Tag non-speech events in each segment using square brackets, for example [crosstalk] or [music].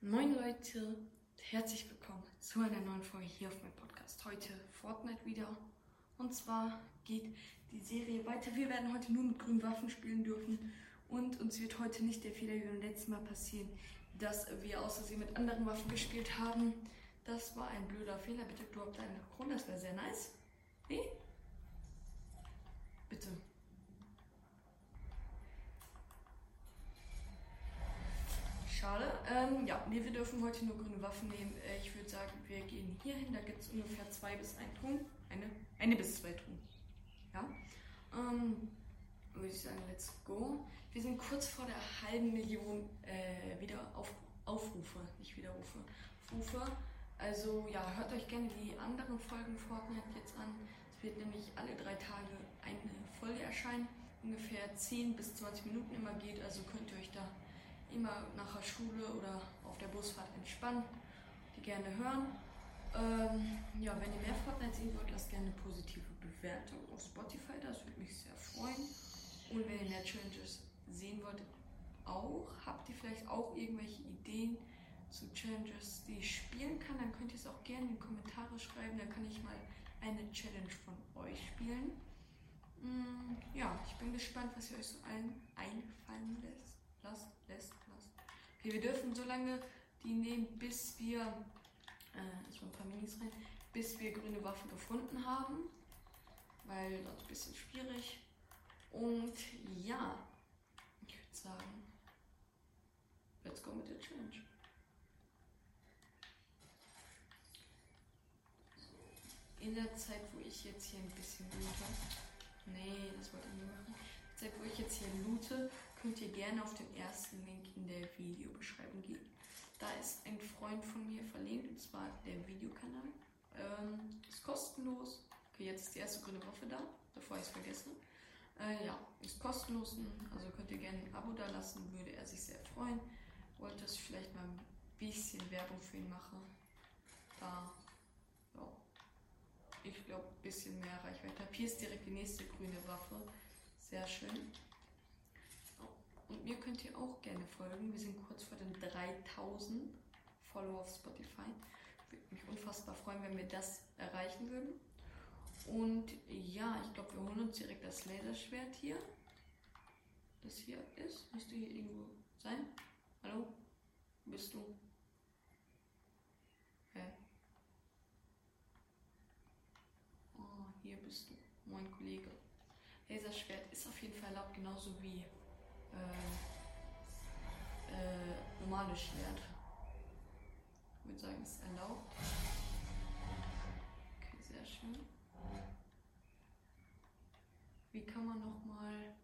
Moin Leute, herzlich willkommen zu einer neuen Folge hier auf meinem Podcast. Heute Fortnite wieder. Und zwar geht die Serie weiter. Wir werden heute nur mit grünen Waffen spielen dürfen. Und uns wird heute nicht der Fehler wie beim letzten Mal passieren, dass wir aus Versehen mit anderen Waffen gespielt haben. Das war ein blöder Fehler. Bitte droppt eine Krone, das wäre sehr nice. Nee? Bitte. Schade. Ähm, ja, nee, wir dürfen heute nur grüne Waffen nehmen. Äh, ich würde sagen, wir gehen hier hin. Da gibt es ungefähr zwei bis ein Truhen. Eine, eine bis zwei Truhen. Ja. Ähm, würde ich sagen, let's go. Wir sind kurz vor der halben Million äh, wieder auf, Aufrufe, nicht Wiederrufe. Aufrufe. Also ja, hört euch gerne die anderen Folgen Fortnite jetzt an. Es wird nämlich alle drei Tage eine Folge erscheinen. Ungefähr 10 bis 20 Minuten immer geht, also könnt ihr euch da immer nach der Schule oder auf der Busfahrt entspannen, die gerne hören. Ähm, ja, wenn ihr mehr Fortnite sehen wollt, lasst gerne eine positive Bewertung auf Spotify, das würde mich sehr freuen. Und wenn ihr mehr Challenges sehen wollt, auch, habt ihr vielleicht auch irgendwelche Ideen zu Challenges, die ich spielen kann, dann könnt ihr es auch gerne in die Kommentare schreiben, dann kann ich mal eine Challenge von euch spielen. Mm, ja, ich bin gespannt, was ihr euch so allen einfallen lässt. Lasst, lässt, lasst. Okay, wir dürfen so lange die nehmen, bis wir, äh, mache ein paar Minis rein, bis wir grüne Waffe gefunden haben, weil das ist ein bisschen schwierig. Und ja, ich würde sagen, let's go mit der Challenge. In der Zeit, wo ich jetzt hier ein bisschen loote, nee, das wollte ich nicht machen. In der Zeit, wo ich jetzt hier loote, könnt ihr gerne auf den ersten Link in der Videobeschreibung gehen. Da ist ein Freund von mir verlinkt, und zwar der Videokanal. Ähm, ist kostenlos. Okay, jetzt ist die erste grüne Waffe da, bevor ich es vergesse. Äh, ja, ist kostenlos, also könnt ihr gerne ein Abo da lassen, würde er sich sehr freuen. Wollte, dass ich vielleicht mal ein bisschen Werbung für ihn mache. Da, ja, ich glaube, ein bisschen mehr Reichweite. Hier ist direkt die nächste grüne Waffe. Sehr schön. Könnt ihr auch gerne folgen. Wir sind kurz vor den 3000 Follower auf Spotify. Würde mich unfassbar freuen, wenn wir das erreichen würden. Und ja, ich glaube, wir holen uns direkt das Laserschwert hier. Das hier ist. Müsste hier irgendwo sein. Hallo? Bist du? Hä? Oh, hier bist du. Mein Kollege. Laserschwert ist auf jeden Fall erlaubt, genauso wie äh, äh, normales Schwert. Ich würde sagen, es ist erlaubt. Okay, sehr schön. Wie kann man nochmal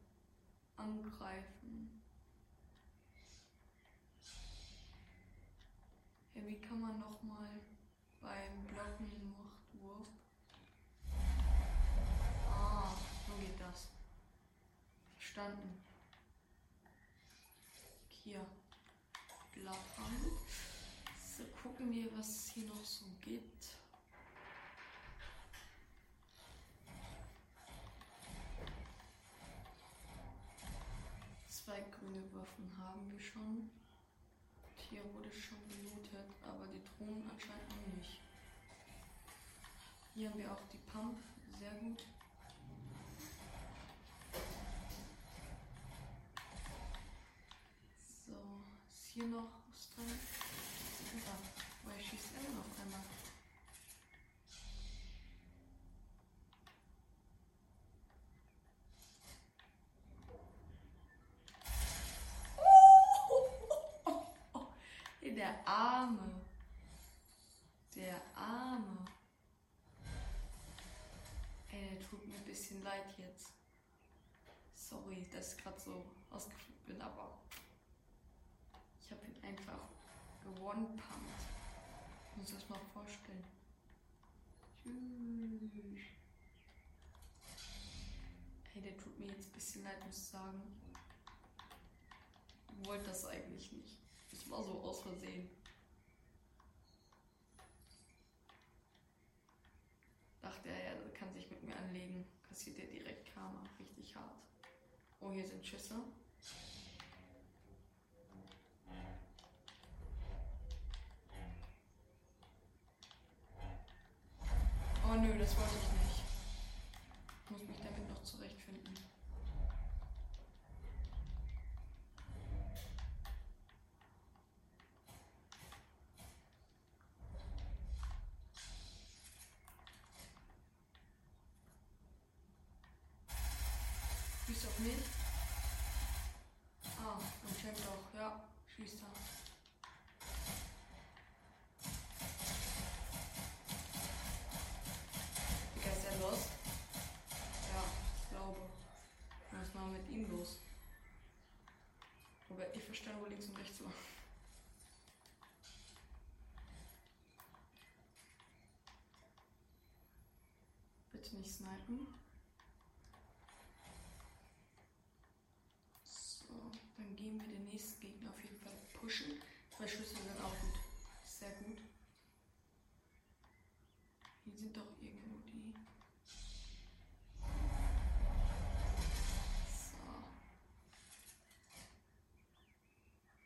angreifen? Ja, wie kann man nochmal beim Blocken Machtwurf? Ah, so geht das. Verstanden hier blattern. So, gucken wir, was es hier noch so gibt. Zwei grüne Waffen haben wir schon. Hier wurde schon gelootet, aber die Drohnen anscheinend noch nicht. Hier haben wir auch die Pump, sehr gut. Hier noch was drin? Ja, weil schießt er noch einmal. [laughs] Der Arme. Der Arme. Ey, der tut mir ein bisschen leid jetzt. Sorry, dass ich gerade so ausgeflippt bin, aber einfach gewonpumpt. Ich muss das mal vorstellen. Tschüss. Hey, der tut mir jetzt ein bisschen leid, muss ich sagen. Ich wollte das eigentlich nicht. Das war so aus Versehen. Dachte er, er kann sich mit mir anlegen. Kassiert er direkt Karma. Richtig hart. Oh, hier sind Schüsse. das wollte ich nicht. Ich muss mich damit noch zurechtfinden. Schießt auf mich. Ah, anscheinend auch. Ja, schießt er. Digga, ist er lost? Ja, glaube. Was mal mit ihm los? Wobei ich verstehe, wo links und rechts war. Bitte nicht snipen. So, gehen wir den nächsten Gegner auf jeden Fall pushen. Zwei Schlüssel sind auch gut. Sehr gut. Hier sind doch irgendwo die. So.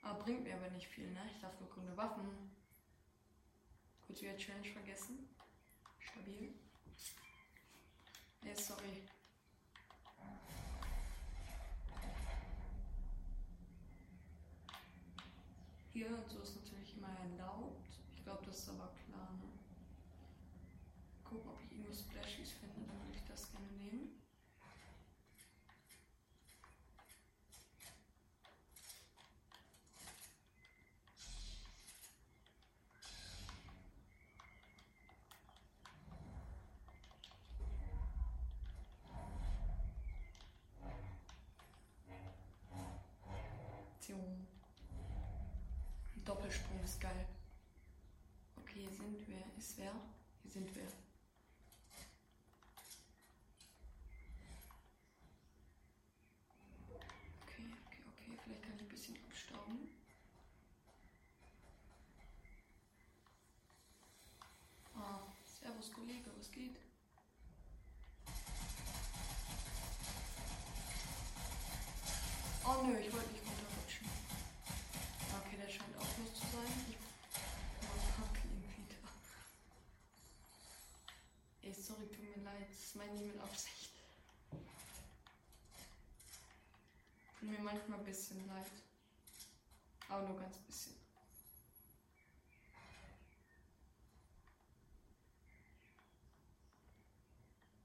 Aber bringt mir aber nicht viel, ne? Ich darf nur grüne Waffen. Kurz wieder Challenge vergessen. Stabil. Nee, sorry. Hier und so ist natürlich immer erlaubt. Ich glaube, das ist aber klar, ne? Gucken, ob ich irgendwo Splashies finde, dann würde ich das gerne nehmen. Zion. Ein Doppelsprung ist geil. Okay, hier sind wir. Ist wer? Hier sind wir. Okay, okay, okay. Vielleicht kann ich ein bisschen abstauben. Ah, Servus Kollege, was geht? Oh nö, ich wollte nicht runterrutschen. Okay, der scheint auch los zu sein. Ich pack ihn wieder. Ey, sorry, tut mir leid. Das ist meine nie mit Absicht. Tut mir manchmal ein bisschen leid. Aber nur ganz bisschen.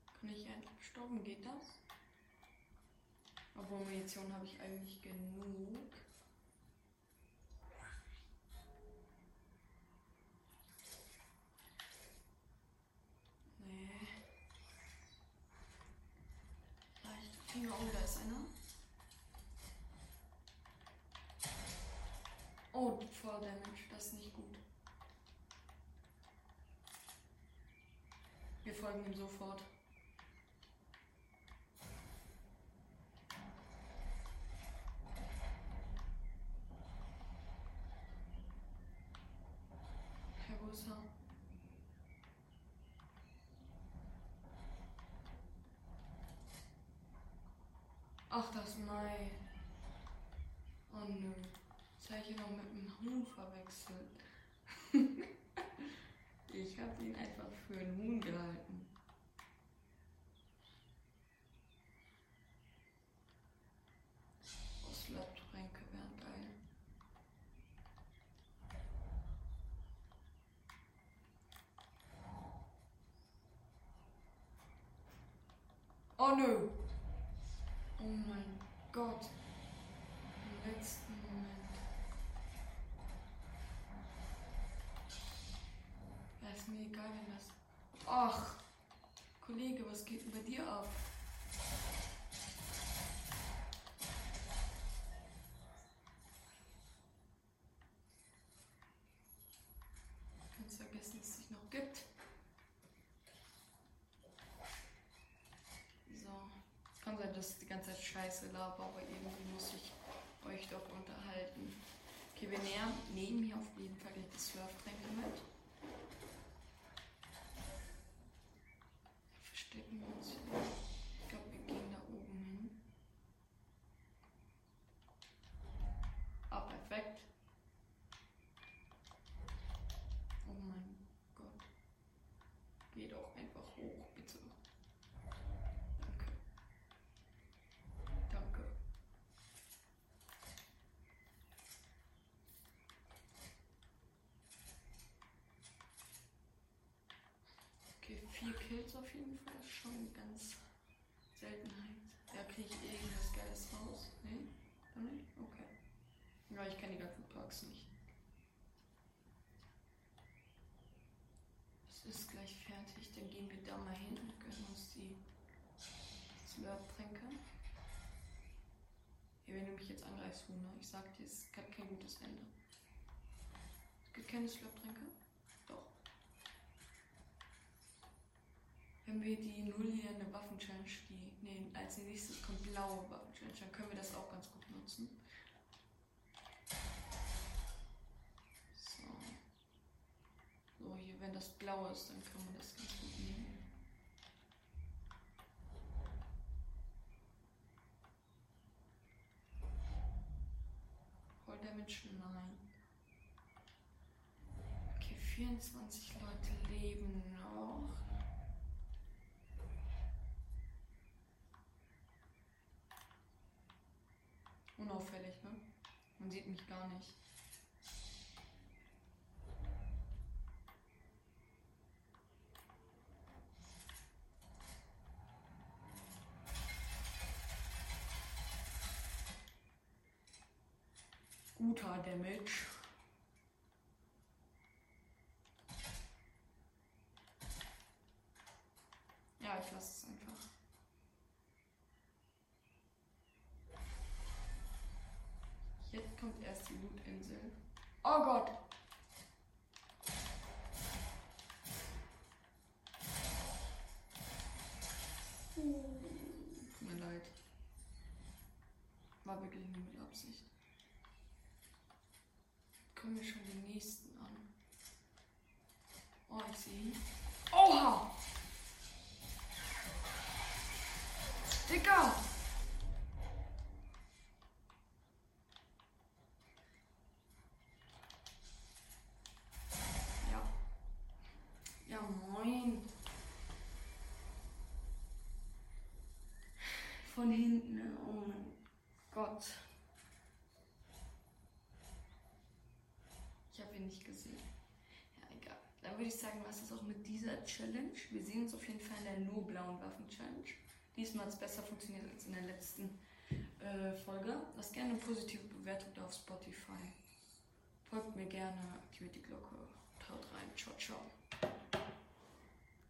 Kann ich einen abstauben? Geht das? Obwohl Munition habe ich eigentlich genug. Nee. Leicht Finger, oh, da ist einer. Oh, voll Damage, das ist nicht gut. Wir folgen ihm sofort. Herr wo ist er? Ach, das Mai. Oh nö. Jetzt habe ich noch mit dem Huhn verwechselt. [laughs] ich habe ihn einfach für einen Huhn gehalten. Slot-Tränke wären geil. Oh nö. Oh mein Gott. Ach, Kollege, was geht denn bei dir ab? Ganz vergessen, dass es dich noch gibt. So. Kann sein, dass ich die ganze Zeit Scheiße laber, aber irgendwie muss ich euch doch unterhalten. Okay, wir nehmen hier auf jeden Fall die Surftränke mit. Verstecken wir uns hier. Ich glaube, wir gehen da oben hin. Ah, perfekt. Oh mein Gott. Geh doch einfach hoch. Vier Kills auf jeden Fall. Ist schon ganz Seltenheit. Ja, kriege ich irgendwas Geiles raus? Nee? Doch nicht? Okay. Ja, ich kenne die ganzen Perks nicht. Es ist gleich fertig. Dann gehen wir da mal hin und gönnen uns die Slurp-Tränke. Ja, wenn du mich jetzt angreifst, Huhn, ne? ich sag dir, es hat kein gutes Ende. Es gibt keine Slurp-Tränke? Wenn wir die nullierende Waffen-Challenge, die, nee, als nächstes kommt blaue Waffen-Challenge, dann können wir das auch ganz gut nutzen. So. So, hier, wenn das blau ist, dann kann man das ganz gut nehmen. Voll Damage? Nein. Okay, 24 Leute leben noch. Unauffällig, ne? Man sieht mich gar nicht. Guter Damage. Ja, ich lasse es einfach. Jetzt Loot-Insel. Oh Gott! Tut mir leid. War wirklich nur mit Absicht. Kommen wir schon den nächsten an. Oh, ich sehe ihn. Gott. Ich habe ihn nicht gesehen. Ja, egal. Dann würde ich sagen, was ist auch mit dieser Challenge? Wir sehen uns auf jeden Fall in der nur blauen Waffen-Challenge. Diesmal hat es besser funktioniert als in der letzten äh, Folge. Lasst gerne eine positive Bewertung da auf Spotify. Folgt mir gerne, aktiviert die Glocke. Haut rein. Ciao, ciao.